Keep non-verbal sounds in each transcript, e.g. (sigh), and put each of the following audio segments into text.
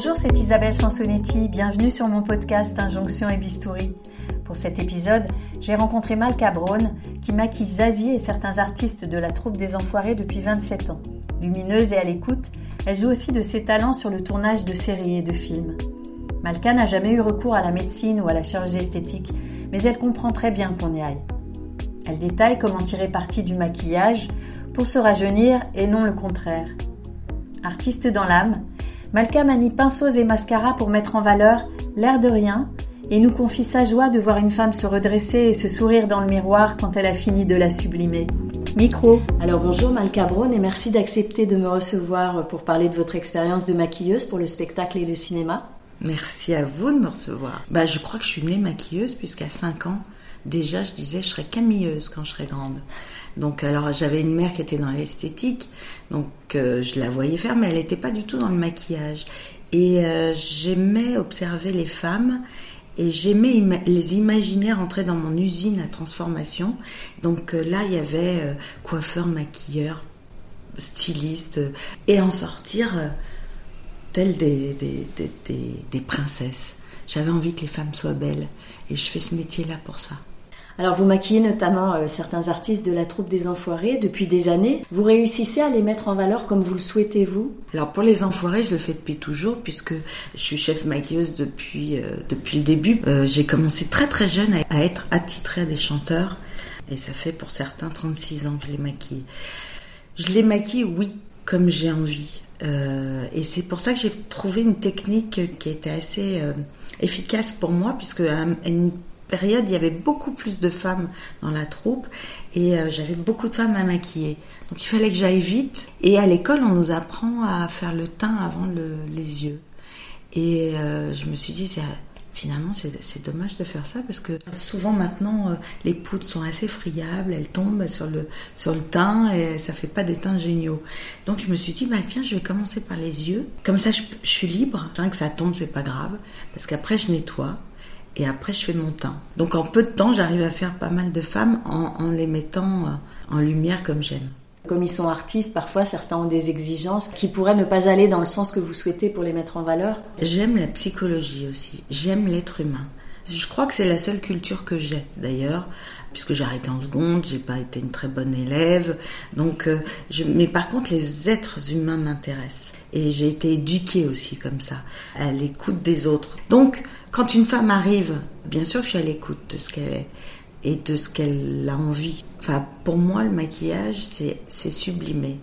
Bonjour, c'est Isabelle Sansonetti. Bienvenue sur mon podcast Injonction et Bistouri. Pour cet épisode, j'ai rencontré Malka Braun qui maquille Zazie et certains artistes de la troupe des Enfoirés depuis 27 ans. Lumineuse et à l'écoute, elle joue aussi de ses talents sur le tournage de séries et de films. Malka n'a jamais eu recours à la médecine ou à la chirurgie esthétique, mais elle comprend très bien qu'on y aille. Elle détaille comment tirer parti du maquillage pour se rajeunir et non le contraire. Artiste dans l'âme, Malka manie pinceaux et mascara pour mettre en valeur l'air de rien et nous confie sa joie de voir une femme se redresser et se sourire dans le miroir quand elle a fini de la sublimer. Micro. Alors bonjour Malka Braun et merci d'accepter de me recevoir pour parler de votre expérience de maquilleuse pour le spectacle et le cinéma. Merci à vous de me recevoir. Bah, je crois que je suis née maquilleuse puisqu'à 5 ans, déjà je disais je serais camilleuse quand je serais grande. Donc alors j'avais une mère qui était dans l'esthétique, donc euh, je la voyais faire, mais elle n'était pas du tout dans le maquillage. Et euh, j'aimais observer les femmes et j'aimais les imaginer rentrer dans mon usine à transformation. Donc euh, là, il y avait coiffeur, maquilleur, styliste, et en sortir telles des, des, des, des princesses. J'avais envie que les femmes soient belles et je fais ce métier-là pour ça. Alors vous maquillez notamment euh, certains artistes de la troupe des Enfoirés depuis des années. Vous réussissez à les mettre en valeur comme vous le souhaitez vous? Alors pour les Enfoirés, je le fais depuis toujours puisque je suis chef maquilleuse depuis euh, depuis le début. Euh, j'ai commencé très très jeune à, être attitrée à des chanteurs et ça fait pour certains 36 ans que je les maquille. Je les maquille, oui, comme j'ai envie. Et c'est pour ça que j'ai trouvé une technique qui était assez efficace pour moi, puisque période, il y avait beaucoup plus de femmes dans la troupe et euh, j'avais beaucoup de femmes à maquiller. Donc il fallait que j'aille vite. Et à l'école, on nous apprend à faire le teint avant le, les yeux. Et euh, je me suis dit, finalement, c'est dommage de faire ça parce que souvent maintenant, euh, les poudres sont assez friables, elles tombent sur le, sur le teint et ça fait pas des teints géniaux. Donc je me suis dit, bah tiens, je vais commencer par les yeux. Comme ça, je, je suis libre. Tant que ça tombe, c'est pas grave parce qu'après, je nettoie et après je fais mon teint. Donc en peu de temps, j'arrive à faire pas mal de femmes en, les mettant euh, en lumière comme j'aime. Comme ils sont artistes, parfois certains ont des exigences qui pourraient ne pas aller dans le sens que vous souhaitez pour les mettre en valeur. J'aime la psychologie aussi, j'aime l'être humain. Je crois que c'est la seule culture que j'ai d'ailleurs, puisque j'ai arrêté en seconde, j'ai pas été une très bonne élève. Donc, euh, je... mais par contre, les êtres humains m'intéressent et j'ai été éduquée aussi comme ça, à l'écoute des autres. Donc, quand une femme arrive, bien sûr je suis à l'écoute de ce qu'elle est et de ce qu'elle a envie. Enfin, pour moi, le maquillage, c'est sublimer.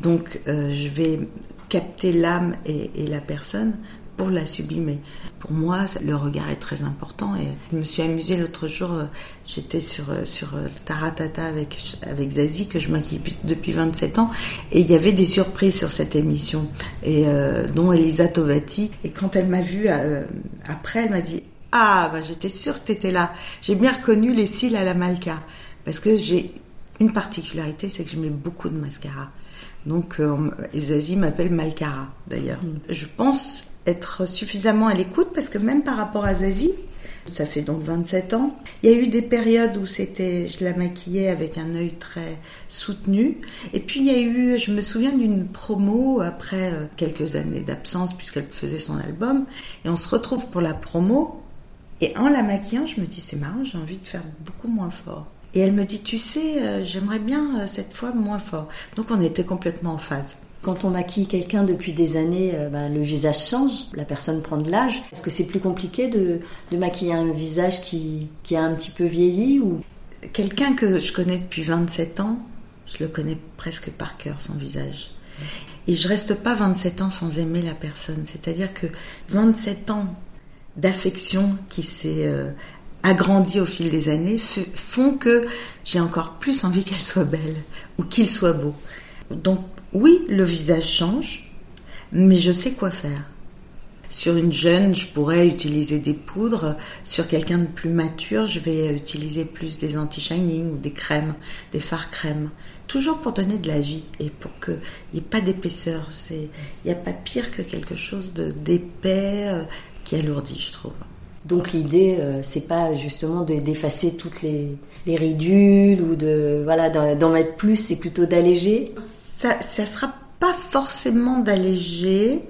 Donc, euh, je vais capter l'âme et, la personne pour la sublimer. Pour moi, le regard est très important et je me suis amusée l'autre jour, euh, j'étais sur, euh, sur euh, Taratata avec, avec Zazie que je maquille depuis 27 ans et il y avait des surprises sur cette émission et dont Elisa Tovati et quand elle m'a vue après, elle m'a dit ah bah j'étais sûre que tu étais là. J'ai bien reconnu les cils à la Malka parce que j'ai une particularité, c'est que je mets beaucoup de mascara. Donc, euh, Zazie m'appelle Malcara, d'ailleurs. Mm. Je pense être suffisamment à l'écoute parce que même par rapport à Zazie, ça fait donc 27 ans. Il y a eu des périodes où c'était, je la maquillais avec un œil très soutenu. Et puis il y a eu, je me souviens d'une promo après euh, quelques années d'absence puisqu'elle faisait son album. Et on se retrouve pour la promo. Et en la maquillant, je me dis, c'est marrant, j'ai envie de faire beaucoup moins fort. Et elle me dit, tu sais, euh, j'aimerais bien euh, cette fois moins fort. Donc on était complètement en phase. Quand on maquille quelqu'un depuis des années, euh, bah, le visage change, la personne prend de l'âge. Est-ce que c'est plus compliqué de, de, maquiller un visage qui, qui a un petit peu vieilli ou? Quelqu'un que je connais depuis 27 ans, je le connais presque par cœur, son visage. Et je reste pas 27 ans sans aimer la personne. C'est-à-dire que 27 ans d'affection qui s'est euh, agrandi au fil des années font que j'ai encore plus envie qu'elle soit belle ou qu'il soit beau. Donc oui, le visage change, mais je sais quoi faire. Sur une jeune, je pourrais utiliser des poudres. Sur quelqu'un de plus mature, je vais utiliser plus des anti-shining ou des crèmes, des fards crèmes. Toujours pour donner de la vie et pour qu'il n'y ait pas d'épaisseur. Il n'y a pas pire que quelque chose d'épais euh, qui alourdit, je trouve. Donc l'idée, euh, c'est pas justement d'effacer toutes les, les, ridules ou de voilà d'en mettre plus, c'est plutôt d'alléger? Ça, ça sera pas forcément d'alléger.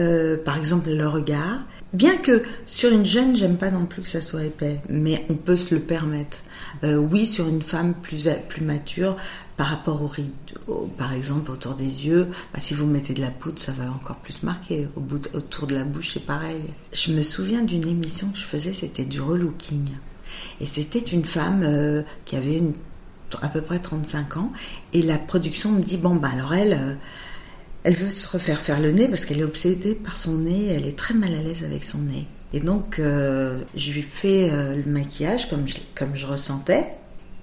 euh, par exemple le regard. Bien que sur une jeune, j'aime pas non plus que ça soit épais, mais on peut se le permettre. Euh, oui, sur une femme plus mature, par rapport au rides, par exemple autour des yeux, bah, si vous mettez de la poudre, ça va encore plus marquer. Autour de la bouche, c'est pareil. Je me souviens d'une émission que je faisais, c'était du relooking, et c'était une femme euh, qui avait une, à peu près 35 ans, et la production me dit bon bah alors elle elle veut se refaire faire le nez parce qu'elle est obsédée par son nez, elle est très mal à l'aise avec son nez. Et donc, euh, je lui fais euh, le maquillage comme je, comme je ressentais,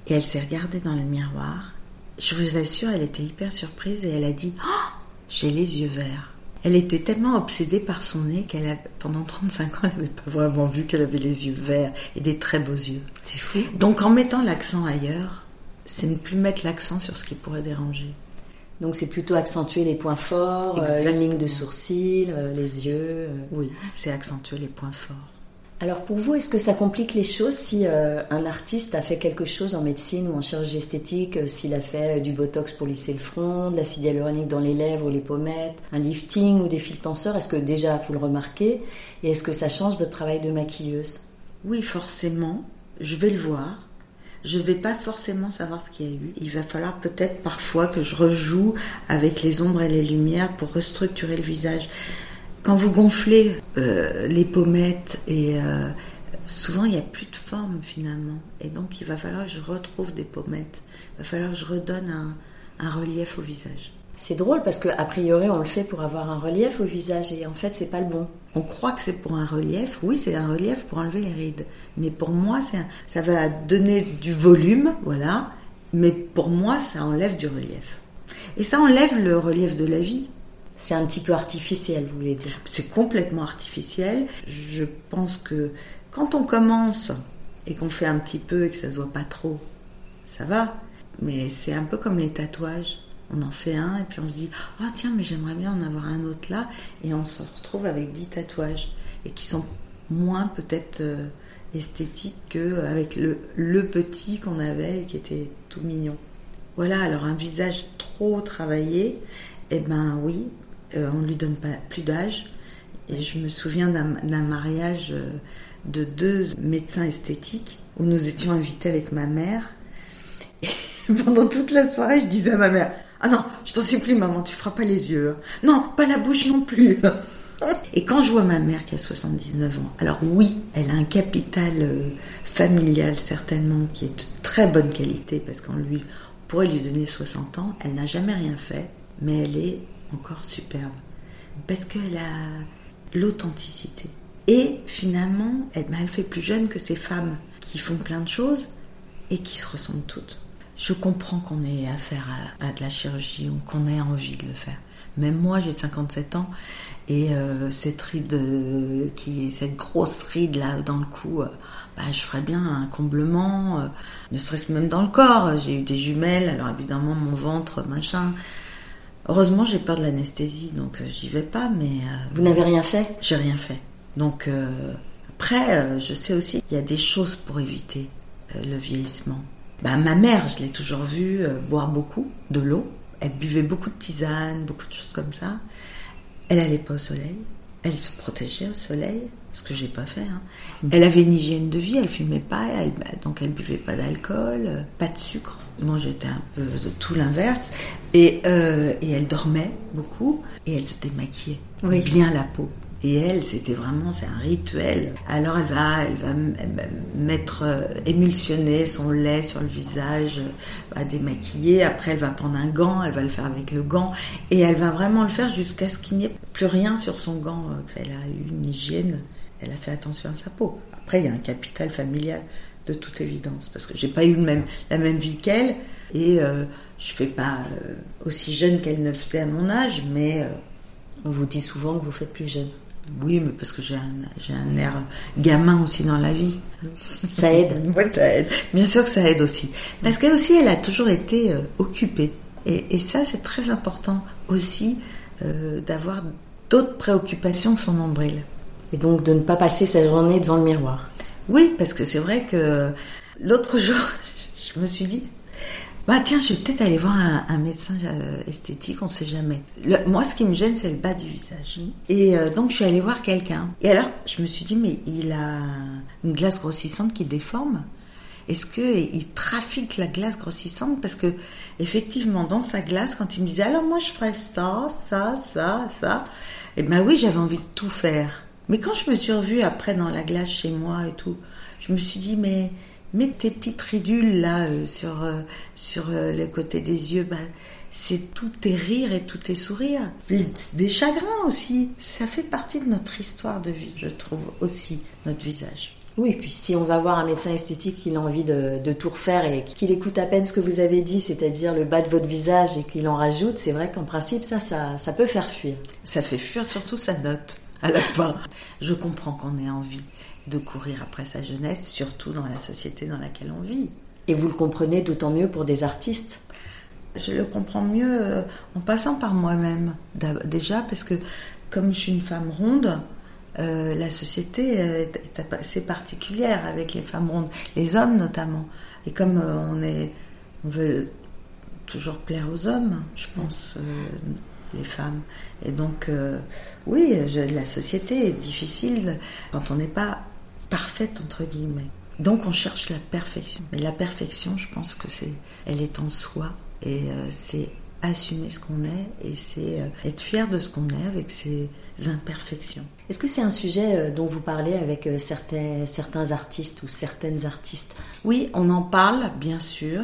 et elle s'est regardée dans le miroir. Je vous assure, elle était hyper surprise et elle a dit oh, J'ai les yeux verts. Elle était tellement obsédée par son nez qu'elle a, pendant 35 ans, elle n'avait pas vraiment vu qu'elle avait les yeux verts et des très beaux yeux. C'est fou. Donc, en mettant l'accent ailleurs, c'est ne plus mettre l'accent sur ce qui pourrait déranger. Donc c'est plutôt accentuer les points forts, euh, la ligne de sourcils, euh, les yeux. Euh. Oui, c'est accentuer les points forts. Alors pour vous, est-ce que ça complique les choses si un artiste a fait quelque chose en médecine ou en chirurgie esthétique, s'il a fait du botox pour lisser le front, de l'acide hyaluronique dans les lèvres ou les pommettes, un lifting ou des fils tenseurs Est-ce que déjà vous le remarquez? Et est-ce que ça change votre travail de maquilleuse? Oui, forcément. Je vais le voir je ne vais pas forcément savoir ce qu'il y a eu. Il va falloir peut-être parfois que je rejoue avec les ombres et les lumières pour restructurer le visage. Quand vous gonflez euh, les pommettes et euh, souvent il n'y a plus de forme finalement. Et donc il va falloir que je retrouve des pommettes. Il va falloir que je redonne un relief au visage. C'est drôle parce qu'a priori on le fait pour avoir un relief au visage et en fait c'est pas le bon. On croit que c'est pour un relief, oui c'est un relief pour enlever les rides. Mais pour moi ça va donner du volume, voilà. Mais pour moi ça enlève du relief. Et ça enlève le relief de la vie. C'est un petit peu artificiel, vous voulez dire? C'est complètement artificiel. Je pense que quand on commence et qu'on fait un petit peu et que ça se voit pas trop, ça va. Mais c'est un peu comme les tatouages on en fait un et puis on se dit oh, tiens mais j'aimerais bien en avoir un autre là et on se retrouve avec dix tatouages et qui sont moins peut-être euh, esthétiques qu'avec le, le petit qu'on avait et qui était tout mignon. Voilà, alors un visage trop travaillé, eh ben oui, euh, on ne lui donne pas plus d'âge. Et je me souviens d'un mariage euh, de deux médecins esthétiques où nous étions invités avec ma mère. Et (laughs) pendant toute la soirée, je disais à ma mère ah non, je t'en supplie, maman, tu feras pas les yeux. Non, pas la bouche non plus. (laughs) Et quand je vois ma mère qui a 79 ans, alors oui, elle a un capital euh, familial certainement qui est de très bonne qualité parce qu'on lui pourrait lui donner 60 ans. Elle n'a jamais rien fait, mais elle est encore superbe parce qu'elle a l'authenticité. Et finalement, elle, elle fait plus jeune que ces femmes qui font plein de choses et qui se ressemblent toutes. Je comprends qu'on ait affaire à, de la chirurgie ou qu'on ait envie de le faire. Même moi, j'ai 57 ans et euh, cette ride, euh, qui cette grosse ride là dans le cou, euh, bah, je ferais bien un comblement, ne serait-ce même dans le corps. J'ai eu des jumelles, alors évidemment mon ventre, machin. Heureusement, j'ai peur de l'anesthésie, donc j'y vais pas. Mais vous n'avez rien fait? J'ai rien fait. Donc après, je sais aussi qu'il y a des choses pour éviter le vieillissement. Bah, ma mère, je l'ai toujours vue euh, boire beaucoup de l'eau. Elle buvait beaucoup de tisane, beaucoup de choses comme ça. Elle allait pas au soleil. Elle se protégeait au soleil, ce que j'ai pas fait. Hein. Elle avait une hygiène de vie, elle fumait pas, bah, donc elle buvait pas d'alcool, euh, pas de sucre. Moi j'étais un peu de tout l'inverse. Et, euh, et elle dormait beaucoup et elle se démaquillait bien la peau. Et elle, c'était vraiment, c'est un rituel. Alors elle va, elle va mettre, euh, émulsionner son lait sur le visage, euh, va démaquiller. Après, elle va prendre un gant, elle va le faire avec le gant, et elle va vraiment le faire jusqu'à ce qu'il n'y ait plus rien sur son gant. Elle a eu une hygiène, elle a fait attention à sa peau. Après, il y a un capital familial de toute évidence, parce que j'ai pas eu la même vie qu'elle, et euh, je fais pas aussi jeune qu'elle ne faisait à mon âge, mais on vous dit souvent que vous faites plus jeune. Oui, mais parce que j'ai un, un air gamin aussi dans la vie. Ça aide. (laughs) oui, ça aide. Bien sûr que ça aide aussi. Parce qu'elle aussi, elle a toujours été euh, occupée. Et, ça, c'est très important aussi euh, d'avoir d'autres préoccupations que son nombril. Et donc de ne pas passer sa journée devant le miroir. Oui, parce que c'est vrai que l'autre (laughs) jour, je me suis dit, Bah tiens, je vais peut-être aller voir un, médecin euh, esthétique, on ne sait jamais. moi, ce qui me gêne, c'est le bas du visage. Et euh, donc, je suis allée voir quelqu'un. Et alors, je me suis dit, mais il a une glace grossissante qui déforme. Est-ce qu'il trafique la glace grossissante? Parce que, effectivement, dans sa glace, quand il me disait, alors moi, je ferais ça, ça, ça, ça, et eh ben oui, j'avais envie de tout faire. Mais quand je me suis revue après dans la glace chez moi et tout, je me suis dit, mais mais tes petites ridules là euh, sur euh, sur euh, le côté des yeux, bah, c'est tout tes rires et tout tes sourires. Des chagrins aussi. Ça fait partie de notre histoire de vie, je trouve aussi notre visage. Oui, puis si on va voir un médecin esthétique qui a envie de, de tout refaire et qu'il écoute à peine ce que vous avez dit, c'est-à-dire le bas de votre visage et qu'il en rajoute, c'est vrai qu'en principe, ça, ça, ça peut faire fuir. Ça fait fuir surtout sa note à la fin. Je comprends qu'on ait envie de courir après sa jeunesse, surtout dans la société dans laquelle on vit. Et vous le comprenez d'autant mieux pour des artistes Je le comprends mieux euh, en passant par moi-même, déjà, parce que comme je suis une femme ronde, euh, la société est, assez particulière avec les femmes rondes, les hommes notamment. Et comme euh, on est, on veut toujours plaire aux hommes, je pense, les femmes. Et donc, oui, la société est difficile quand on n'est pas parfaite entre guillemets. Donc on cherche la perfection. Mais la perfection, je pense que c'est, elle est en soi et euh, c'est assumer ce qu'on est et c'est euh, être fier de ce qu'on est avec ses imperfections. Est-ce que c'est un sujet euh, dont vous parlez avec certains, certains artistes ou certaines artistes? Oui, on en parle, bien sûr.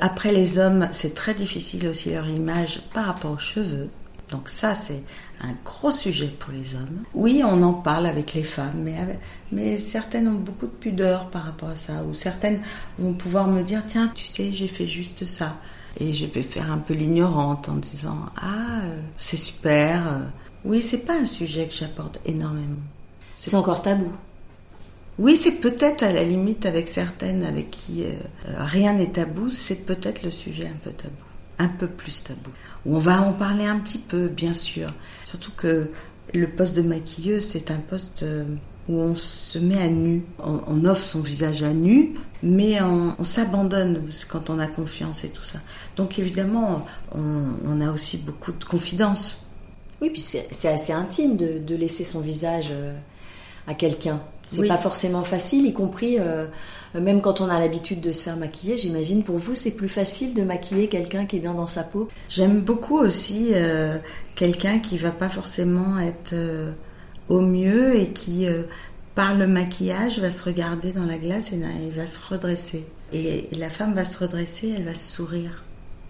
après les hommes, c'est très difficile aussi leur image par rapport aux cheveux. Donc ça, c'est un gros sujet pour les hommes. Oui, on en parle avec les femmes, mais, mais certaines ont beaucoup de pudeur par rapport à ça, ou certaines vont pouvoir me dire, tiens, tu sais, j'ai fait juste ça. Et je vais faire un peu l'ignorante en disant, ah, euh, c'est super. Oui, c'est pas un sujet que j'apporte énormément. C'est encore tabou. Oui, c'est peut-être à la limite avec certaines avec qui euh, rien n'est tabou, c'est peut-être le sujet un peu tabou un peu plus tabou. On va en parler un petit peu, bien sûr. Surtout que le poste de maquilleuse, c'est un poste euh, où on se met à nu. On, offre son visage à nu, mais on, s'abandonne quand on a confiance et tout ça. Donc évidemment, on, a aussi beaucoup de confidence. Oui, puis c'est assez intime de, laisser son visage euh, à quelqu'un. C'est pas forcément facile, y compris euh, même quand on a l'habitude de se faire maquiller. J'imagine pour vous c'est plus facile de maquiller quelqu'un qui est bien dans sa peau. J'aime beaucoup aussi euh, quelqu'un qui va pas forcément être euh, au mieux et qui par le maquillage va se regarder dans la glace et, il va se redresser. Et, la femme va se redresser, elle va se sourire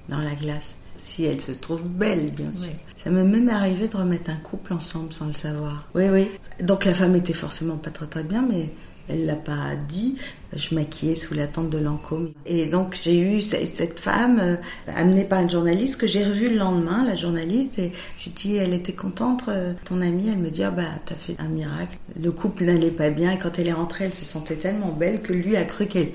dans la glace si elle se trouve belle, bien sûr. Ça m'est même arrivé de remettre un couple ensemble sans le savoir. Oui, oui. Donc la femme était forcément pas très très bien, mais elle l'a pas dit. Je maquillais sous la tente de Lancôme. Et donc j'ai eu cette femme euh, amenée par une journaliste que j'ai revue le lendemain, la journaliste, et je lui dis, elle était contente, euh, ton amie, elle me dit, ah bah t'as fait un miracle. Le couple n'allait pas bien et quand elle est rentrée, elle se sentait tellement belle que lui a cru qu'il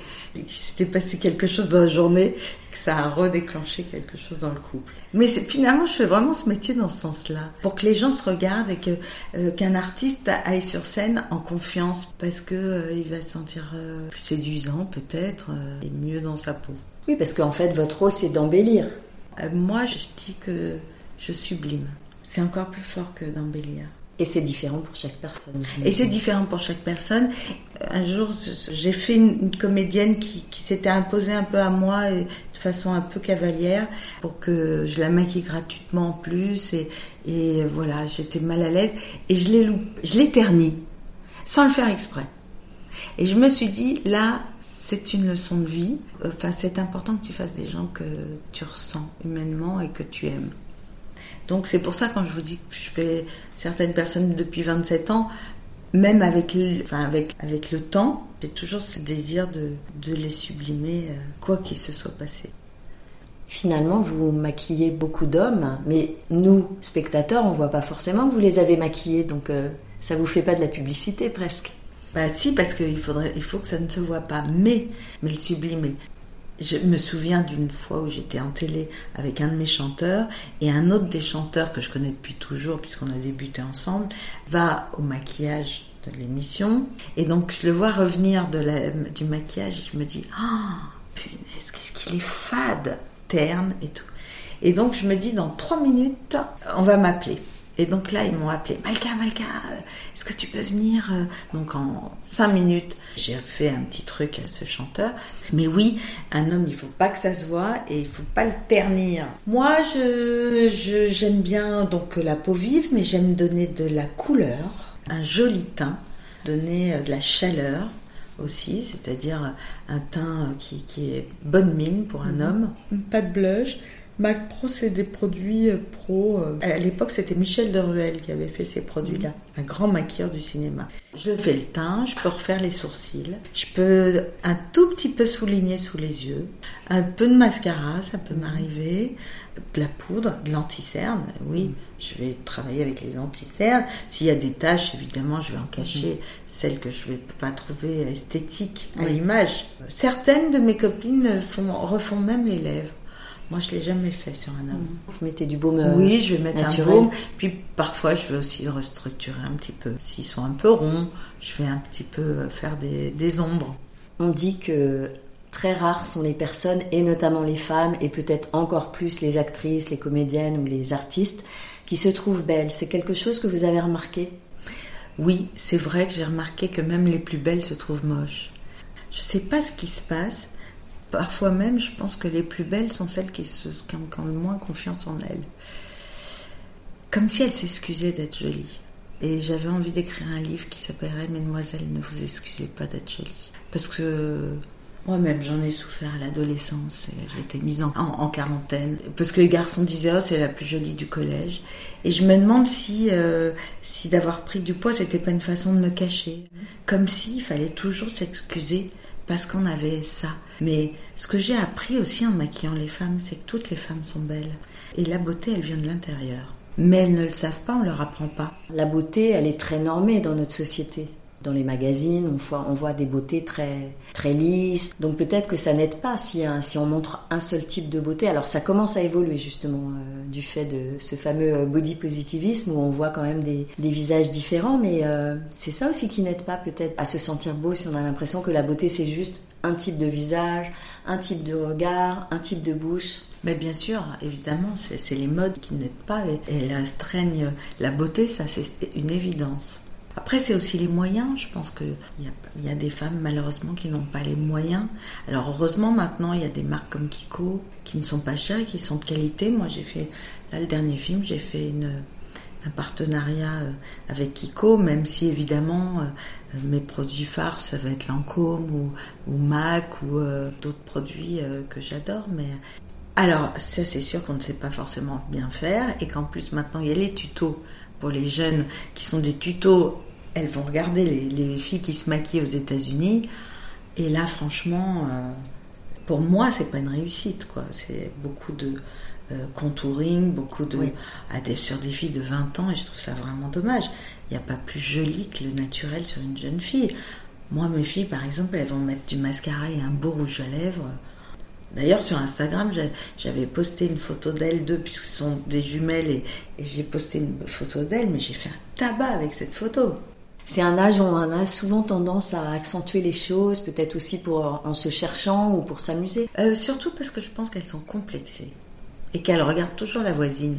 s'était passé quelque chose dans la journée que ça a redéclenché quelque chose dans le couple. Mais finalement, je fais vraiment ce métier dans ce sens-là, pour que les gens se regardent et que euh, qu'un artiste aille sur scène en confiance, parce que euh, il va se sentir euh, plus séduisant peut-être et mieux dans sa peau. Oui, parce qu'en fait, votre rôle, c'est d'embellir. moi, je dis que je sublime. C'est encore plus fort que d'embellir. Et c'est différent pour chaque personne. Et c'est différent pour chaque personne. Un jour, j'ai fait une, comédienne qui, s'était imposée un peu à moi de façon un peu cavalière pour que je la maquille gratuitement en plus. Et, et voilà, j'étais mal à l'aise. Et je l'ai je l'ai terni, sans le faire exprès. Et je me suis dit, là, c'est une leçon de vie. Enfin, c'est important que tu fasses des gens que tu ressens humainement et que tu aimes. Donc c'est pour ça quand je vous dis que je fais certaines personnes depuis 27 ans, même avec, le temps, j'ai toujours ce désir de, de les sublimer, euh, quoi qu'il se soit passé. Finalement, vous maquillez beaucoup d'hommes, mais nous, spectateurs, on voit pas forcément que vous les avez maquillés, donc euh, ça vous fait pas de la publicité presque. Bah si, parce qu'il faudrait, il faut que ça ne se voit pas, mais, mais le sublimer. Je me souviens d'une fois où j'étais en télé avec un de mes chanteurs et un autre des chanteurs que je connais depuis toujours puisqu'on a débuté ensemble va au maquillage de l'émission et donc je le vois revenir de la, du maquillage et je me dis ah punaise, qu'est-ce qu'il est fade, terne et tout. Et donc je me dis, dans trois minutes, on va m'appeler. Et donc là, ils m'ont appelé, Malka, Malka, est-ce que tu peux venir Donc en cinq minutes, j'ai fait un petit truc à ce chanteur. Mais oui, un homme, il faut pas que ça se voit et il faut pas le ternir. Moi, je, j'aime bien donc la peau vive, mais j'aime donner de la couleur, un joli teint, donner de la chaleur aussi, c'est-à-dire un teint qui, qui, est bonne mine pour un mhm. homme, pas de blush, Mac Pro, c'est des produits euh, pro. Euh, à l'époque, c'était Michel Deruel qui avait fait ces produits-là, un grand maquilleur du cinéma. Je fais le teint, je peux refaire les sourcils, je peux un tout petit peu souligner sous les yeux, un peu de mascara, ça peut m'arriver, de la poudre, de l'anticerne, oui. Je vais travailler avec les anticernes. S'il y a des taches, évidemment, je vais en cacher celles que je ne vais pas trouver esthétiques à l'image. Certaines de mes copines font, refont même les lèvres. Moi, je l'ai jamais fait sur un homme. Vous mettez du baume euh, Oui, je vais mettre un baume. Puis parfois, je vais aussi restructurer un petit peu. S'ils sont un peu ronds, je vais un petit peu faire des, des ombres. On dit que très rares sont les personnes, et notamment les femmes, et peut-être encore plus les actrices, les comédiennes ou les artistes, qui se trouvent belles. C'est quelque chose que vous avez remarqué? Oui, c'est vrai que j'ai remarqué que même les plus belles se trouvent moches. Je ne sais pas ce qui se passe, Parfois même, je pense que les plus belles sont celles qui, se, ont, le moins confiance en elles. Comme si elles s'excusaient d'être jolies. Et j'avais envie d'écrire un livre qui s'appellerait Mesdemoiselles, ne vous excusez pas d'être jolies. Parce que moi-même, j'en ai souffert à l'adolescence. Été mise en, quarantaine. Parce que les garçons disaient, oh, c'est la plus jolie du collège. Et je me demande si, euh, si d'avoir pris du poids, c'était pas une façon de me cacher. Comme s'il fallait toujours s'excuser parce qu'on avait ça. Mais ce que j'ai appris aussi en maquillant les femmes, c'est que toutes les femmes sont belles. Et la beauté, elle vient de l'intérieur. Mais elles ne le savent pas, on leur apprend pas. La beauté, elle est très normée dans notre société dans les magazines, on voit, des beautés très, très lisses. Donc peut-être que ça n'aide pas si, si on montre un seul type de beauté. Alors ça commence à évoluer justement euh, du fait de ce fameux euh, body positivisme où on voit quand même des, des visages différents. Mais euh, c'est ça aussi qui n'aide pas peut-être à se sentir beau si on a l'impression que la beauté c'est juste un type de visage, un type de regard, un type de bouche. Mais bien sûr, évidemment, c'est les modes qui n'aident pas et, et restreignent la beauté, ça c'est une évidence. Après, c'est aussi les moyens. Je pense qu'il y, a des femmes, malheureusement, qui n'ont pas les moyens. Alors, heureusement, maintenant, il y a des marques comme Kiko qui ne sont pas chères, qui sont de qualité. Moi, j'ai fait, là, le dernier film, j'ai fait un partenariat euh, avec Kiko, même si, évidemment, euh, mes produits phares, ça va être Lancôme ou, ou MAC ou euh, d'autres produits que j'adore. Mais alors, ça, c'est sûr qu'on ne sait pas forcément bien faire et qu'en plus, maintenant, il y a les tutos pour les jeunes qui sont des tutos elles vont regarder les, filles qui se maquillent aux États-Unis. Et là, franchement, euh, pour moi, c'est pas une réussite, quoi. C'est beaucoup de euh, contouring, beaucoup de. sur des filles de 20 ans, et je trouve ça vraiment dommage. Il n'y a pas plus joli que le naturel sur une jeune fille. Moi, mes filles, par exemple, elles vont mettre du mascara et un beau rouge à lèvres. D'ailleurs, sur Instagram, j'avais posté une photo d'elles deux, puisque ce sont des jumelles, et j'ai posté une photo d'elles, mais j'ai fait un tabac avec cette photo c'est un âge où on a souvent tendance à accentuer les choses, peut-être aussi pour en se cherchant ou pour s'amuser. Euh, surtout parce que je pense qu'elles sont complexées et qu'elles regardent toujours la voisine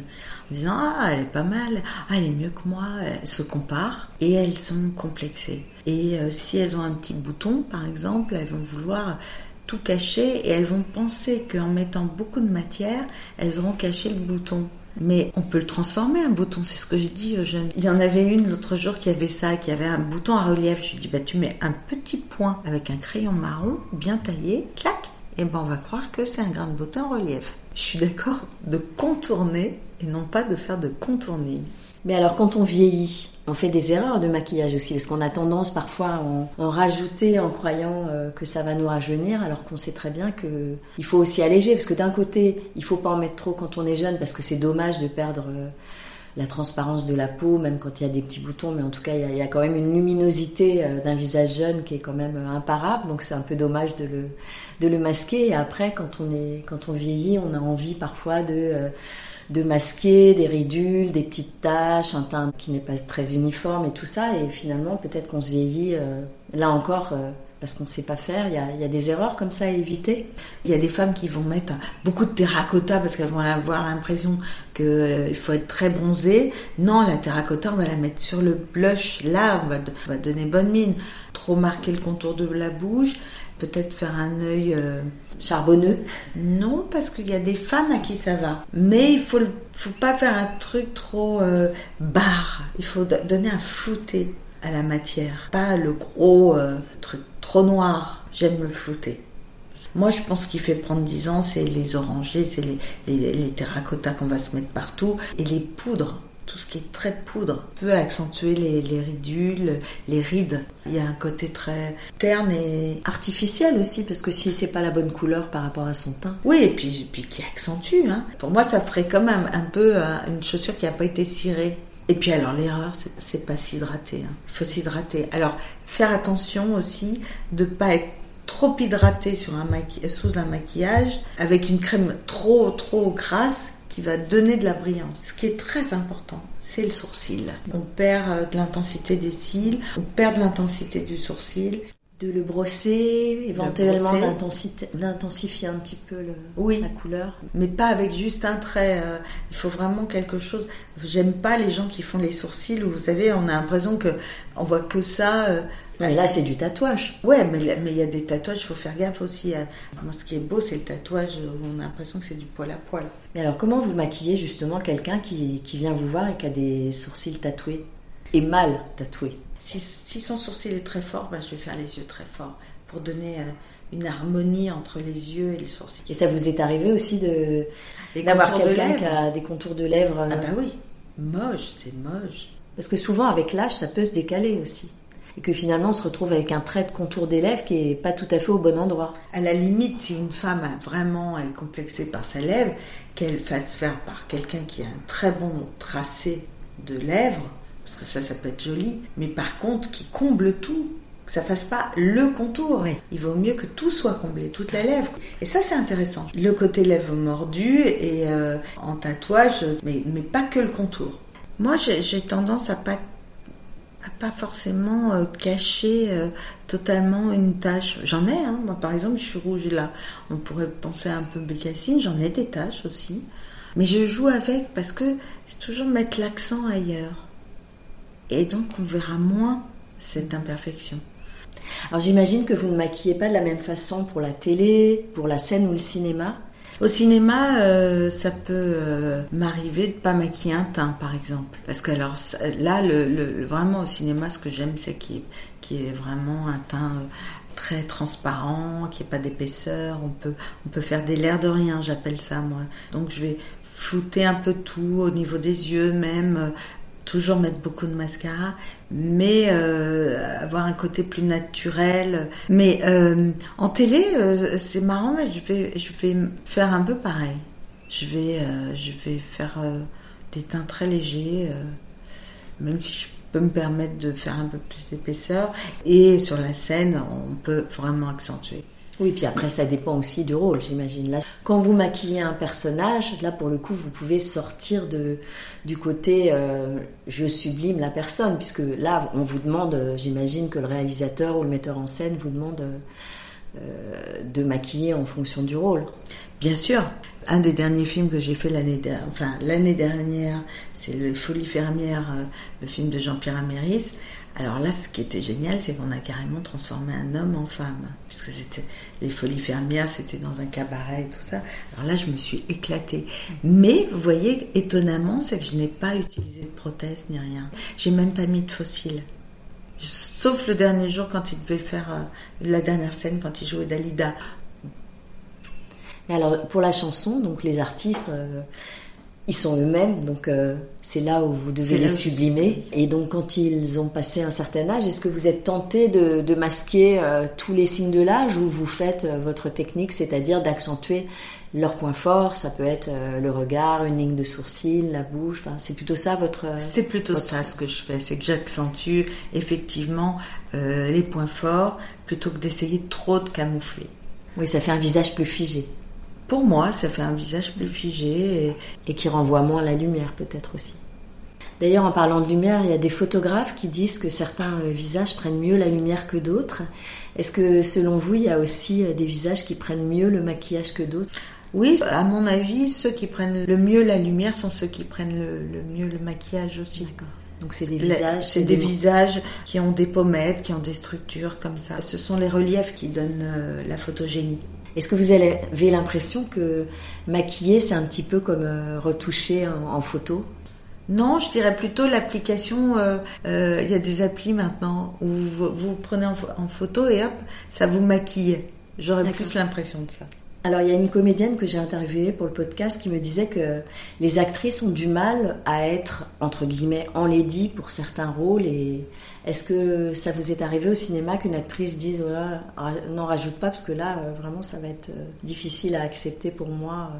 en disant ah elle est pas mal, ah elle est mieux que moi, elles se comparent et elles sont complexées. Et euh, si elles ont un petit bouton par exemple, elles vont vouloir tout cacher et elles vont penser qu'en mettant beaucoup de matière, elles auront caché le bouton. Mais on peut le transformer, un bouton, c'est ce que je dis aux jeunes. Il y en avait une l'autre jour qui avait ça, qui avait un bouton à relief. Je lui dis, bah, tu mets un petit point avec un crayon marron bien taillé, clac, et ben on va croire que c'est un grain de beauté en relief. Je suis d'accord de contourner et non pas de faire de contourning. Mais alors quand on vieillit, on fait des erreurs de maquillage aussi, parce qu'on a tendance parfois à en, rajouter en croyant euh, que ça va nous rajeunir, alors qu'on sait très bien que il faut aussi alléger, parce que d'un côté, il faut pas en mettre trop quand on est jeune, parce que c'est dommage de perdre euh, la transparence de la peau, même quand il y a des petits boutons, mais en tout cas, il y a, quand même une luminosité euh, d'un visage jeune qui est quand même imparable, donc c'est un peu dommage de le, de le masquer. Et après, quand on, est, quand on vieillit, on a envie parfois de de masquer des ridules, des petites taches, un teint qui n'est pas très uniforme et tout ça. Et finalement, peut-être qu'on se vieillit, euh, là encore, euh, parce qu'on ne sait pas faire il y, a, des erreurs comme ça à éviter Il y a des femmes qui vont mettre beaucoup de terracotta parce qu'elles vont avoir l'impression qu'il euh, faut être très bronzé. Non, la terracotta, on va la mettre sur le blush. Là, on va donner bonne mine. Trop marquer le contour de la bouche. Peut-être faire un œil... Euh, Charbonneux Non, parce qu'il y a des femmes à qui ça va. Mais il faut, faut pas faire un truc trop euh, barre. Il faut donner un flouté à la matière. Pas le gros euh, truc trop noir. J'aime le flouté. Moi, je pense qu'il fait prendre 10 ans, c'est les orangés, c'est les, les, les terracottas qu'on va se mettre partout et les poudres tout ce qui est très poudre peut accentuer les, ridules, les rides. Il y a un côté très terne et artificiel aussi parce que si c'est pas la bonne couleur par rapport à son teint. Oui, et puis, puis qui accentue. Hein. Pour moi, ça ferait quand même un peu euh, une chaussure qui n'a pas été cirée. Et puis alors l'erreur, c'est pas s'hydrater. Hein. Il faut s'hydrater. Alors faire attention aussi de pas être trop hydraté sous un maquillage avec une crème trop trop grasse qui va donner de la brillance. Ce qui est très important, c'est le sourcil. On perd euh, de l'intensité des cils, on perd de l'intensité du sourcil. De le brosser, éventuellement d'intensifier un petit peu le, oui, la couleur. Mais pas avec juste un trait. Euh, il faut vraiment quelque chose. J'aime pas les gens qui font les sourcils où vous savez, on a l'impression que on voit que ça. Euh, mais là, c'est du tatouage. Ouais, mais il y a des tatouages, il faut faire gaffe aussi. Moi, ce qui est beau, c'est le tatouage on a l'impression que c'est du poil à poil. Mais alors, comment vous maquillez justement quelqu'un qui, qui vient vous voir et qui a des sourcils tatoués et mal tatoués? Si, si, son sourcil est très fort, ben, je vais faire les yeux très forts pour donner euh, une harmonie entre les yeux et les sourcils. Et ça vous est arrivé aussi de d'avoir quelqu'un qui a des contours de lèvres Ah bah oui, moche, c'est moche. Parce que souvent avec l'âge, ça peut se décaler aussi et que finalement on se retrouve avec un trait de contour des lèvres qui est pas tout à fait au bon endroit. À la limite, si une femme a vraiment est complexée par sa lèvre, qu'elle fasse faire par quelqu'un qui a un très bon tracé de lèvres, parce que ça, ça peut être joli, mais par contre qui comble tout, que ça fasse pas le contour. Il vaut mieux que tout soit comblé, toute la lèvre. Et ça, c'est intéressant. Le côté lèvre mordu et euh, en tatouage, mais, mais pas que le contour. Moi, j'ai tendance à pas pas forcément euh, cacher euh, totalement une tache. J'en ai, hein. moi par exemple, je suis rouge là. On pourrait penser un peu bécassine, j'en ai des taches aussi. Mais je joue avec parce que c'est toujours mettre l'accent ailleurs. Et donc on verra moins cette imperfection. Alors j'imagine que vous ne maquillez pas de la même façon pour la télé, pour la scène ou le cinéma. Au cinéma, euh, ça peut euh, m'arriver de pas maquiller un teint, par exemple. Parce que alors là, le, vraiment au cinéma, ce que j'aime, c'est qu'il y, ait vraiment un teint euh, très transparent, qui ait pas d'épaisseur. On peut, on peut faire des lairs de rien, j'appelle ça moi. Donc je vais flouter un peu tout au niveau des yeux, même toujours mettre beaucoup de mascara, mais euh, avoir un côté plus naturel. Mais euh, en télé, euh, c'est marrant, mais je vais, je vais faire un peu pareil. Je vais, je vais faire des teints très légers, même si je peux me permettre de faire un peu plus d'épaisseur. Et sur la scène, on peut vraiment accentuer. Oui, puis après, ça dépend aussi du rôle, j'imagine. Quand vous maquillez un personnage, là, pour le coup, vous pouvez sortir du côté euh, je sublime la personne, puisque là, on vous demande, euh, j'imagine que le réalisateur ou le metteur en scène vous demande euh, de maquiller en fonction du rôle. Bien sûr. Un des derniers films que j'ai fait l'année dernière, dernière, c'est Le Folie fermière, le film de Jean-Pierre Améris. Alors là, ce qui était génial, c'est qu'on a carrément transformé un homme en femme, puisque c'était les folies fermières, c'était dans un cabaret et tout ça. Alors là, je me suis éclatée. Mais vous voyez, étonnamment, c'est que je n'ai pas utilisé de prothèse ni rien. J'ai même pas mis de fossiles. Sauf le dernier jour quand il devait faire euh, la dernière scène quand il jouait Dalida. alors pour la chanson, donc les artistes, euh, ils sont eux-mêmes, donc euh, c'est là où vous devez les sublimer. Et donc quand ils ont passé un certain âge, est-ce que vous êtes tenté de, masquer euh, tous les signes de l'âge ou vous faites euh, votre technique, c'est-à-dire d'accentuer leurs points forts Ça peut être le regard, une ligne de sourcil, la bouche. Enfin, c'est plutôt ça votre. C'est plutôt ça ce que je fais, c'est que j'accentue effectivement les points forts plutôt que d'essayer trop de camoufler. Oui, ça fait un visage plus figé. Pour moi, ça fait un visage plus figé. Et, qui renvoie moins la lumière peut-être aussi. D'ailleurs, en parlant de lumière, il y a des photographes qui disent que certains euh, visages prennent mieux la lumière que d'autres. Est-ce que selon vous, il y a aussi euh, des visages qui prennent mieux le maquillage que d'autres? Oui, à mon avis, ceux qui prennent le mieux la lumière sont ceux qui prennent le, mieux le maquillage aussi. D'accord. Donc c'est des visages. C'est des, visages qui ont des pommettes, qui ont des structures comme ça. Ce sont les reliefs qui donnent euh, la photogénie. Est-ce que vous avez l'impression que maquiller, c'est un petit peu comme retoucher en photo? Non, je dirais plutôt l'application. Euh, euh, il y a des applis maintenant où vous, vous prenez en, photo et hop, ça vous maquille. J'aurais plus l'impression de ça. Alors, il y a une comédienne que j'ai interviewée pour le podcast qui me disait que les actrices ont du mal à être, entre guillemets, enlaidies pour certains rôles. Et est-ce que ça vous est arrivé au cinéma qu'une actrice dise oh non, rajoute pas parce que là, euh, vraiment, ça va être difficile à accepter pour moi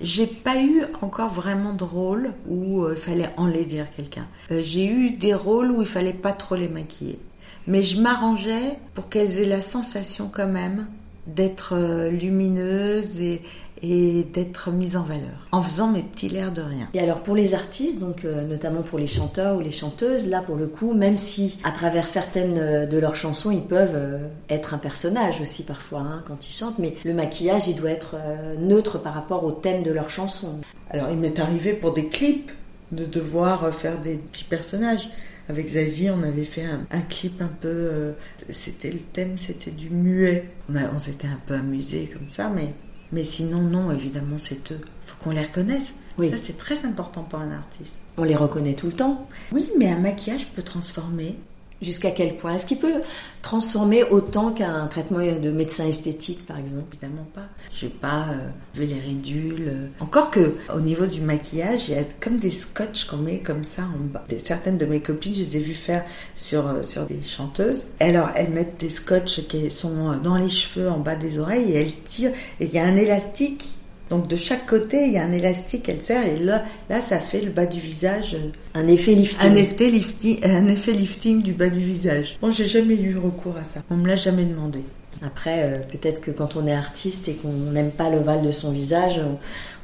j'ai pas eu encore vraiment de rôle où euh, il fallait enlaidir quelqu'un. Euh, j'ai eu des rôles où il fallait pas trop les maquiller. Mais je m'arrangeais pour qu'elles aient la sensation quand même d'être euh, lumineuses et, et d'être mise en valeur en faisant mes petits l'air de rien. Et alors pour les artistes, donc euh, notamment pour les chanteurs ou les chanteuses, là pour le coup, même si à travers certaines euh, de leurs chansons ils peuvent euh, être un personnage aussi parfois hein, quand ils chantent, mais le maquillage il doit être neutre par rapport au thème de leur chanson. Alors il m'est arrivé pour des clips de devoir faire des petits personnages. Avec Zazie, on avait fait un, clip un peu. C'était le thème, c'était du muet. On, on s'était un peu amusé comme ça, mais mais sinon, non, évidemment, c'est eux. Il faut qu'on les reconnaisse. Oui. Ça, c'est très important pour un artiste. On les reconnaît tout le temps. Oui, mais un maquillage peut transformer. Jusqu'à quel point Est-ce qu'il peut transformer autant qu'un traitement de médecin esthétique, par exemple? Évidemment pas. Je vais pas euh, les ridules. Euh. Encore que, au niveau du maquillage, il y a comme des scotch qu'on met comme ça en bas. Certaines de mes copines, je les ai vues faire sur, euh, sur des chanteuses. alors, elles mettent des scotch qui sont dans les cheveux, en bas des oreilles, et elles tirent. Et il y a un élastique donc de chaque côté, il y a un élastique, elle serre, et là, là, ça fait le bas du visage. Un effet lifting. Un effet lifting, un effet lifting du bas du visage. Bon, j'ai jamais eu recours à ça. On me l'a jamais demandé. Après, euh, peut-être que quand on est artiste et qu'on n'aime pas l'ovale de son visage,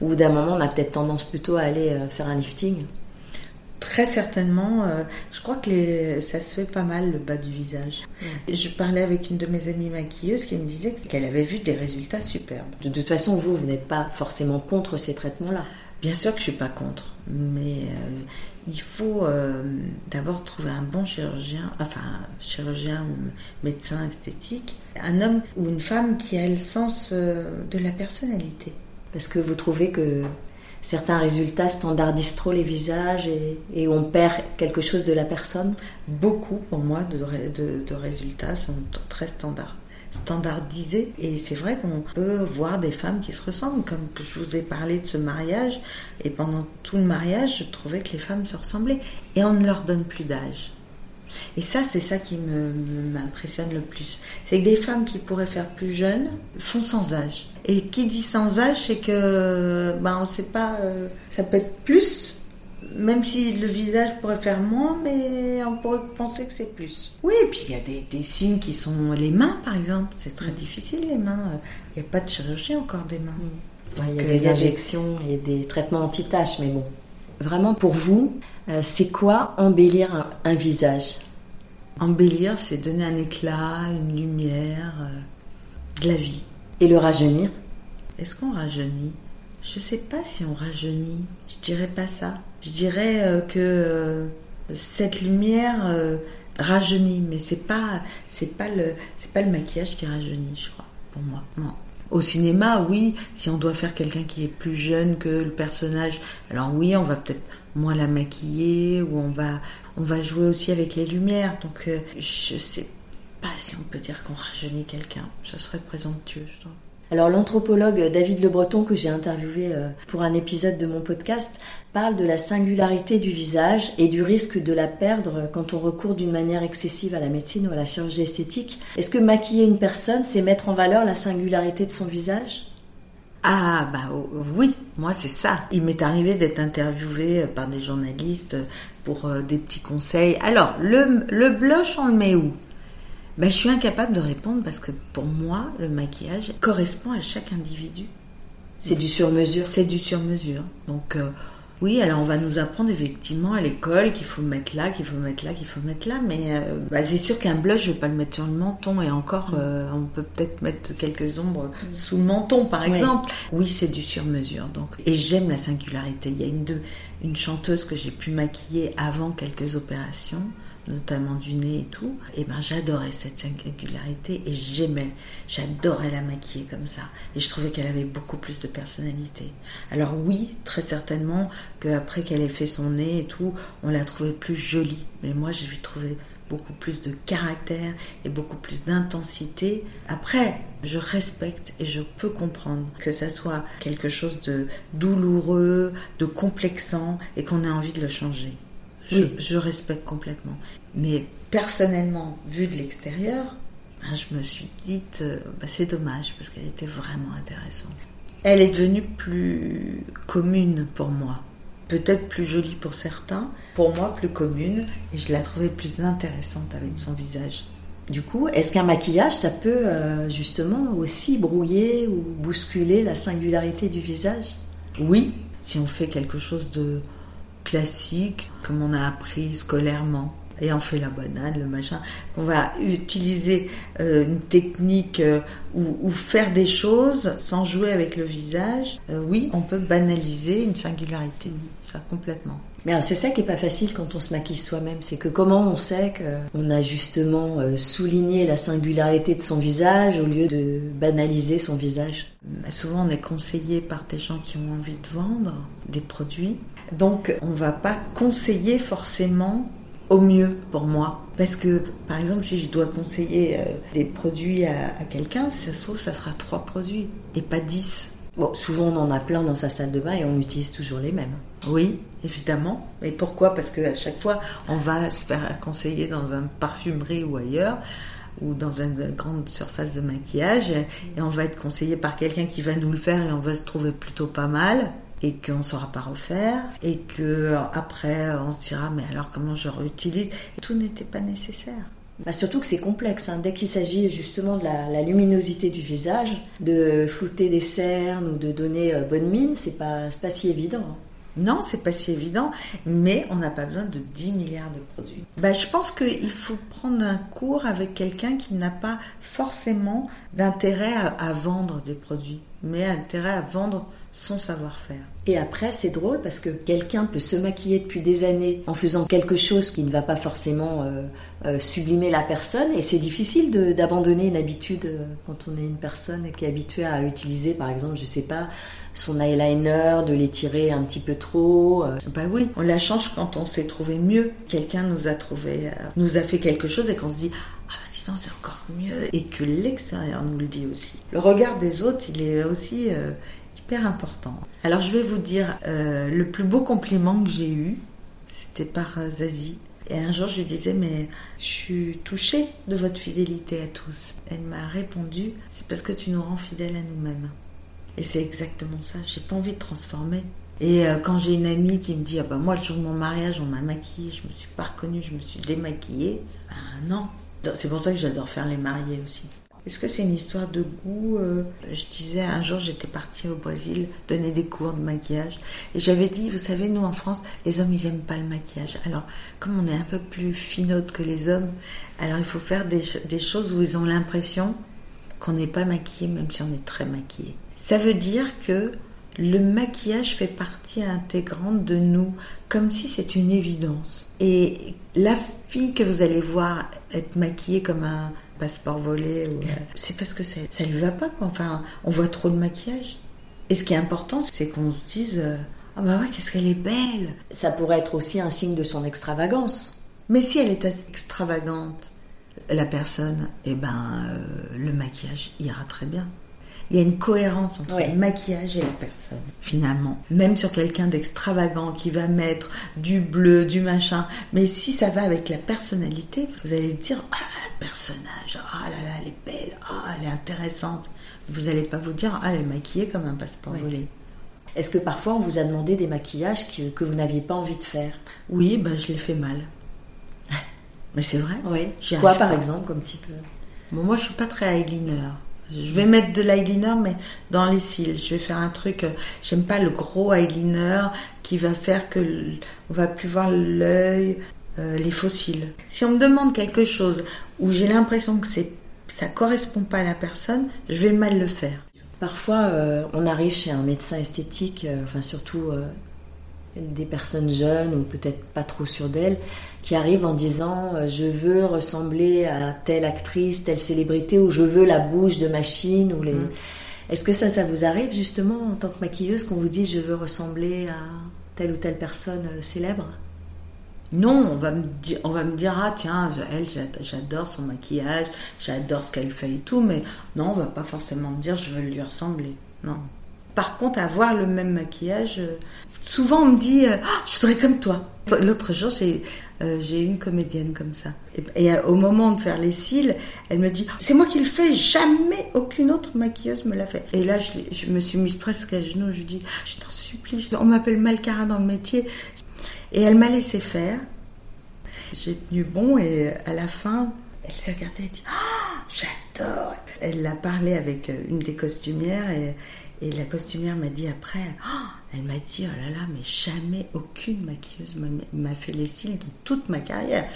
ou d'un moment, on a peut-être tendance plutôt à aller euh, faire un lifting. Très certainement, euh, je crois que ça se fait pas mal le bas du visage. Je parlais avec une de mes amies maquilleuses qui me disait qu'elle avait vu des résultats superbes. De toute façon, vous, vous n'êtes pas forcément contre ces traitements-là. Bien sûr que je suis pas contre, mais euh, il faut euh, d'abord trouver un bon chirurgien, enfin chirurgien ou médecin esthétique, un homme ou une femme qui a le sens de la personnalité. Parce que vous trouvez que certains résultats standardisent trop les visages et, on perd quelque chose de la personne. Beaucoup, pour moi, de, de, résultats sont très standards standardisés. Et c'est vrai qu'on peut voir des femmes qui se ressemblent. Comme je vous ai parlé de ce mariage et pendant tout le mariage je trouvais que les femmes se ressemblaient. Et on ne leur donne plus d'âge et ça, c'est ça qui m'impressionne le plus. C'est que des femmes qui pourraient faire plus jeunes font sans âge. Et qui dit sans âge, c'est que, ben, on sait pas, euh, ça peut être plus, même si le visage pourrait faire moins, mais on pourrait penser que c'est plus. Oui, et puis il y a des, signes qui sont les mains, par exemple. C'est très difficile, les mains. Il n'y a pas de chirurgie encore des mains. il y a des injections et des traitements anti-taches, mais bon. Vraiment, pour vous, c'est quoi embellir un, visage? Embellir, c'est donner un éclat, une lumière, euh, de la vie. Et le rajeunir? Est-ce qu'on rajeunit? Je ne sais pas si on rajeunit. Je dirais pas ça. Je dirais euh, que cette lumière rajeunit, mais c'est pas c'est pas le c'est pas le maquillage qui rajeunit, je crois, pour moi. Non. Au cinéma, oui, si on doit faire quelqu'un qui est plus jeune que le personnage, alors oui, on va peut-être moins la maquiller ou on va, on va jouer aussi avec les lumières. Donc euh, je sais pas si on peut dire qu'on rajeunit quelqu'un. Ça serait présomptueux, je trouve. Alors l'anthropologue David Le Breton que j'ai interviewé euh, pour un épisode de mon podcast parle de la singularité du visage et du risque de la perdre quand on recourt d'une manière excessive à la médecine ou à la chirurgie esthétique. Est-ce que maquiller une personne, c'est mettre en valeur la singularité de son visage? Ah bah oui, moi c'est ça. Il m'est arrivé d'être interviewé par des journalistes pour euh, des petits conseils. Alors, le, le blush, on le met où? Ben, Je suis incapable de répondre parce que pour moi, le maquillage correspond à chaque individu. C'est du sur-mesure C'est du sur-mesure. Donc, euh, Oui, alors on va nous apprendre effectivement à l'école qu'il faut mettre là, qu'il faut mettre là, qu'il faut mettre là, mais euh, bah, c'est sûr qu'un blush, je vais pas le mettre sur le menton et encore, mm. euh, on peut peut-être mettre quelques ombres mm. sous le menton, par exemple. Oui, c'est du sur-mesure, donc. Et j'aime la singularité. Il y a une, une chanteuse que j'ai pu maquiller avant quelques opérations notamment du nez et tout, et ben j'adorais cette singularité et j'aimais, j'adorais la maquiller comme ça. Et je trouvais qu'elle avait beaucoup plus de personnalité. Alors oui, très certainement qu'après qu'elle ait fait son nez et tout, on l'a trouvée plus jolie. Mais moi, j'ai vu trouver beaucoup plus de caractère et beaucoup plus d'intensité. Après, je respecte et je peux comprendre que ça soit quelque chose de douloureux, de complexant et qu'on ait envie de le changer. Je, respecte complètement. Mais personnellement, vu de l'extérieur, ben, je me suis dit, euh, ben, c'est dommage parce qu'elle était vraiment intéressante. Elle est devenue plus commune pour moi. Peut-être plus jolie pour certains, pour moi plus commune, et je la trouvais plus intéressante avec son visage. Du coup, est-ce qu'un maquillage, ça peut euh, justement aussi brouiller ou bousculer la singularité du visage? Oui, si on fait quelque chose de classique, comme on a appris scolairement. Et on fait la banane, le machin, qu'on va utiliser euh, une technique euh, ou, faire des choses sans jouer avec le visage. Euh, oui, on peut banaliser une singularité, ça complètement. Mais c'est ça qui est pas facile quand on se maquille soi-même, c'est que comment on sait qu'on a justement souligné la singularité de son visage au lieu de banaliser son visage? Souvent on est conseillé par des gens qui ont envie de vendre des produits donc on va pas conseiller forcément au mieux pour moi. Parce que, par exemple, si je dois conseiller euh, des produits à, quelqu'un, ça se trouve, ça fera trois produits et pas dix. Bon, souvent on en a plein dans sa salle de bain et on utilise toujours les mêmes. Oui, évidemment. Mais pourquoi? Parce qu'à chaque fois, on va se faire conseiller dans une parfumerie ou ailleurs ou dans une grande surface de maquillage et on va être conseillé par quelqu'un qui va nous le faire et on va se trouver plutôt pas mal et qu'on ne saura pas refaire et que après on se dira mais alors comment je réutilise? Tout n'était pas nécessaire. Bah surtout que c'est complexe. Hein. Dès qu'il s'agit justement de la, luminosité du visage, de flouter des cernes ou de donner euh, bonne mine, c'est pas, pas si évident. Hein. Non, c'est pas si évident, mais on n'a pas besoin de 10 milliards de produits. Bah, je pense qu'il faut prendre un cours avec quelqu'un qui n'a pas forcément d'intérêt à, vendre des produits, mais intérêt à vendre son savoir-faire. Et après, c'est drôle parce que quelqu'un peut se maquiller depuis des années en faisant quelque chose qui ne va pas forcément euh, euh, sublimer la personne. Et c'est difficile d'abandonner une habitude euh, quand on est une personne qui est habituée à utiliser, par exemple, je sais pas, son eyeliner, de l'étirer un petit peu trop. Bah oui, on la change quand on s'est trouvé mieux. Quelqu'un nous a trouvé, nous a fait quelque chose et qu'on se dit ah bah disons c'est encore mieux et que l'extérieur nous le dit aussi. Le regard des autres, il est aussi important. Alors je vais vous dire, euh, le plus beau compliment que j'ai eu, c'était par euh, Zazie. Et un jour je lui disais, mais je suis touchée de votre fidélité à tous. Elle m'a répondu, c'est parce que tu nous rends fidèles à nous-mêmes. Et c'est exactement ça, j'ai pas envie de transformer. Et euh, quand j'ai une amie qui me dit, ah bah moi le jour de mon mariage on m'a maquillée, je me suis pas reconnue, je me suis démaquillée, ben non. C'est pour ça que j'adore faire les mariés aussi. Est-ce que c'est une histoire de goût euh, Je disais, un jour j'étais partie au Brésil donner des cours de maquillage et j'avais dit, vous savez, nous en France, les hommes ils aiment pas le maquillage. Alors, comme on est un peu plus finaude que les hommes, alors il faut faire des, des choses où ils ont l'impression qu'on n'est pas maquillé même si on est très maquillé. Ça veut dire que le maquillage fait partie intégrante de nous, comme si c'était une évidence. Et la fille que vous allez voir être maquillée comme un passeport volé. Ou... Euh, c'est parce que ça, ça lui va pas. Enfin, on voit trop de maquillage. Et ce qui est important, c'est qu'on se dise euh, Ah bah ouais, qu'est-ce qu'elle est belle Ça pourrait être aussi un signe de son extravagance. Mais si elle est extravagante, la personne, eh ben, euh, le maquillage ira très bien. Il y a une cohérence entre le maquillage et la personne, finalement. Même sur quelqu'un d'extravagant qui va mettre du bleu, du machin. Mais si ça va avec la personnalité, vous allez dire, ah, personnage, ah là là, elle est belle, ah, elle est intéressante. Vous n'allez pas vous dire, ah, elle est maquillée comme un passeport volé. Est-ce que parfois on vous a demandé des maquillages que, vous n'aviez pas envie de faire? Oui, ben, je l'ai fait mal. (laughs) Mais c'est vrai. Oui. Quoi par exemple, comme type bon, Moi, je suis pas très eyeliner. Je vais mettre de l'eyeliner, mais dans les cils. Je vais faire un truc. euh, J'aime pas le gros eyeliner qui va faire que on va plus voir l'œil, euh, les cils. Si on me demande quelque chose où j'ai l'impression que c'est ça correspond pas à la personne, je vais mal le faire. Parfois, euh, on arrive chez un médecin esthétique, euh, enfin surtout des personnes jeunes ou peut-être pas trop sûres d'elles, qui arrivent en disant je veux ressembler à telle actrice, telle célébrité, ou je veux la bouche de machine. Ou les... Mm. Est-ce que ça, ça vous arrive justement en tant que maquilleuse qu'on vous dise je veux ressembler à telle ou telle personne célèbre? Non, on va me dire, on va me ah tiens, elle, j'a- j'adore son maquillage, j'adore ce qu'elle fait et tout, mais non, on va pas forcément me dire je veux lui ressembler. Non. Par contre, avoir le même maquillage, euh, souvent on me dit euh, Ah, je voudrais comme toi. L'autre jour, j'ai euh, une comédienne comme ça. Et, euh, au moment de faire les cils, elle me dit c'est moi qui le fais, jamais aucune autre maquilleuse me l'a fait. Et là, je, me suis mise presque à genoux. Je dis je t'en supplie, on m'appelle Malcara dans le métier. Et elle m'a laissé faire. J'ai tenu bon et à la fin, elle s'est regardée et dit Ah, J'adore Elle a parlé avec euh, une des costumières et, la costumière m'a dit après Ah Elle m'a dit Oh là là, mais jamais aucune maquilleuse m'a fait les cils dans toute ma carrière.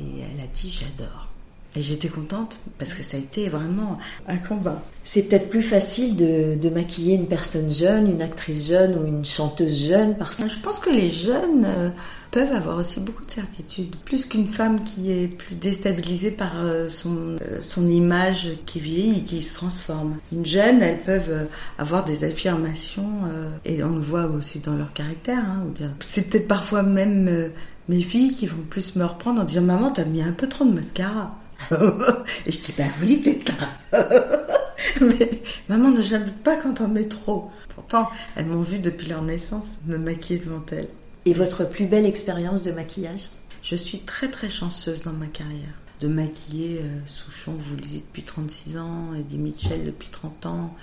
Et elle a dit J'adore. Et j'étais contente parce que ça a été vraiment un combat. C'est peut-être plus facile de, maquiller une personne jeune, une actrice jeune ou une chanteuse jeune parce que Je pense que les jeunes euh, peuvent avoir aussi beaucoup de certitude, plus qu'une femme qui est plus déstabilisée par euh, son, euh, son image qui vieillit, qui se transforme. Une jeune, elles peuvent avoir des affirmations, et on le voit aussi dans leur caractère. Hein, C'est peut-être parfois même mes filles qui vont plus me reprendre en disant Maman, t'as mis un peu trop de mascara. (laughs) et je dis Bah oui, Téta. (laughs) Mais maman ne j'aime pas quand on met trop. Pourtant, elles m'ont vu depuis leur naissance me maquiller devant elles. Et votre plus belle expérience de maquillage? Je suis très très chanceuse dans ma carrière. De maquiller euh, Souchon, vous le disiez, depuis 36 ans, Eddie Mitchell depuis 30 ans,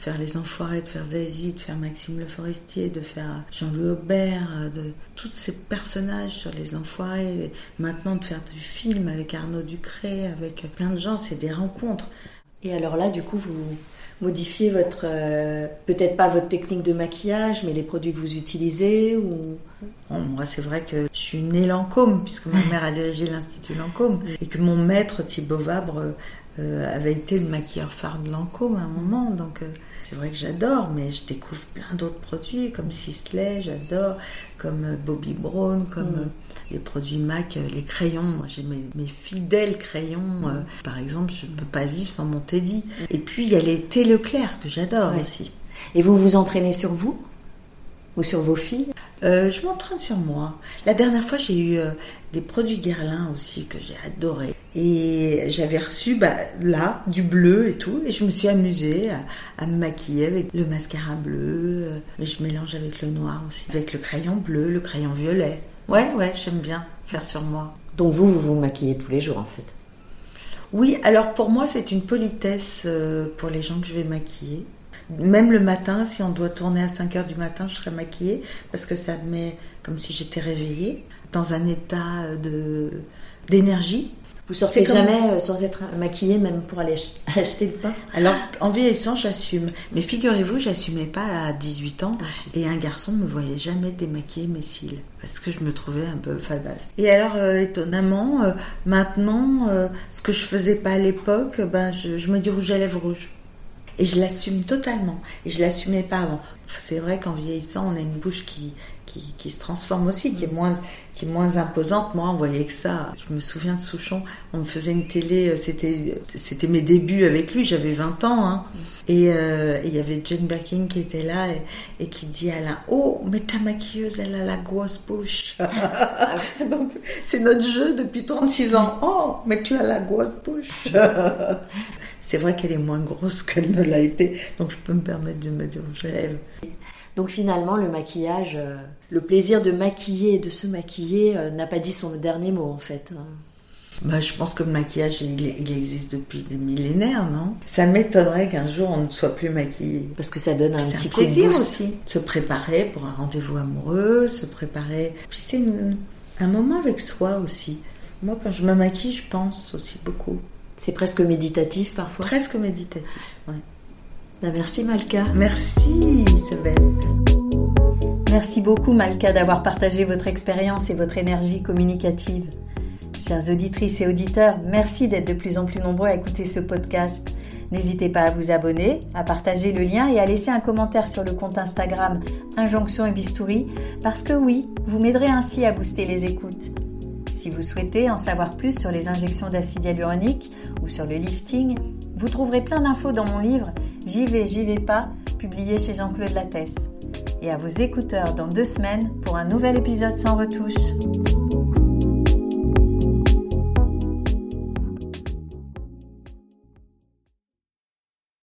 faire Les Enfoirés, de faire Zazie, de faire Maxime Le Forestier, de faire Jean-Louis Aubert, euh, de tous ces personnages sur Les Enfoirés, maintenant de faire du film avec Arnaud Ducré, avec plein de gens, c'est des rencontres. Et alors là, du coup, vous modifiez votre, euh, peut-être pas votre technique de maquillage, mais les produits que vous utilisez Bon, moi, c'est vrai que je suis née Lancôme, puisque ma mère a dirigé l'Institut Lancôme, et que mon maître, Thibaut Vabre, euh, avait été le maquilleur phare de Lancôme à un moment. Donc, c'est vrai que j'adore, mais je découvre plein d'autres produits, comme Sisley, j'adore, comme euh, Bobby Brown, comme Mm. euh, les produits MAC, euh, les crayons. Moi, j'ai mes, mes fidèles crayons. euh, par exemple, je ne peux pas vivre sans mon Teddy. Et puis, il y a les thé Leclerc, que j'adore Ouais. aussi. Et vous vous entraînez sur vous? Ou sur vos filles Euh, je m'entraîne sur moi. La dernière fois, j'ai eu euh, des produits Guerlain aussi que j'ai adoré. Et j'avais reçu bah, là du bleu et tout. Et je me suis amusée à, à me maquiller avec le mascara bleu. euh, mais je mélange avec le noir aussi. Avec le crayon bleu, le crayon violet. Ouais, ouais, j'aime bien faire sur moi. Donc vous, vous vous maquillez tous les jours en fait? Oui, alors pour moi, c'est une politesse euh, pour les gens que je vais maquiller. Même le matin, si on doit tourner à 5 heures du matin, je serai maquillée parce que ça me met comme si j'étais réveillée dans un état euh, de d'énergie. Vous sortez comme- jamais euh, sans être maquillée, même pour aller ach- (laughs) acheter le pain? Alors, en vieillissant, j'assume. Mais figurez-vous, j'assumais pas à 18 ans. Et un garçon me voyait jamais démaquiller mes cils. Parce que je me trouvais un peu fadasse. Et alors, euh, étonnamment, euh, maintenant, euh, ce que je faisais pas à l'époque, ben, je, je me dis rouge à lèvres rouge. Et je l'assume totalement. Et je l'assumais pas avant. C'est vrai qu'en vieillissant, on a une bouche qui, qui, qui se transforme aussi, qui est moins, qui est moins imposante. Moi, on voyait que ça. Je me souviens de Souchon. On me faisait une télé. euh, C'était, c'était mes débuts avec lui. J'avais 20 ans. Hein. Et euh, et il y avait Jane Birkin qui était là et, et qui dit à Alain Oh, mais ta maquilleuse, elle a la grosse bouche. (laughs) Donc, c'est notre jeu depuis 36 ans. Oh, mais tu as la grosse bouche. (laughs) c'est vrai qu'elle est moins grosse qu'elle ne l'a été. Donc, je peux me permettre de me dire je lève. Donc finalement, le maquillage, euh, le plaisir de maquiller et de se maquiller euh, n'a pas dit son dernier mot en fait. hein. Bah, je pense que le maquillage, il, il existe depuis des millénaires, non? Ça m'étonnerait qu'un jour on ne soit plus maquillé. Parce que ça donne un C'est petit un coup de plaisir boost. aussi. Se préparer pour un rendez-vous amoureux, se préparer. Puis c'est une- un moment avec soi aussi. Moi, quand je me maquille, je pense aussi beaucoup. C'est presque méditatif parfois. Presque méditatif, ouais. Ben, merci Malka. Merci Isabelle. Merci beaucoup Malka d'avoir partagé votre expérience et votre énergie communicative. Chères auditrices et auditeurs, merci d'être de plus en plus nombreux à écouter ce podcast. N'hésitez pas à vous abonner, à partager le lien et à laisser un commentaire sur le compte Instagram Injonction et Bistouri parce que oui, vous m'aiderez ainsi à booster les écoutes. Si vous souhaitez en savoir plus sur les injections d'acide hyaluronique ou sur le lifting, vous trouverez plein d'infos dans mon livre J'y vais, j'y vais pas, publié chez Jean-Claude Lattès. Et à vos écouteurs dans deux semaines pour un nouvel épisode sans retouche.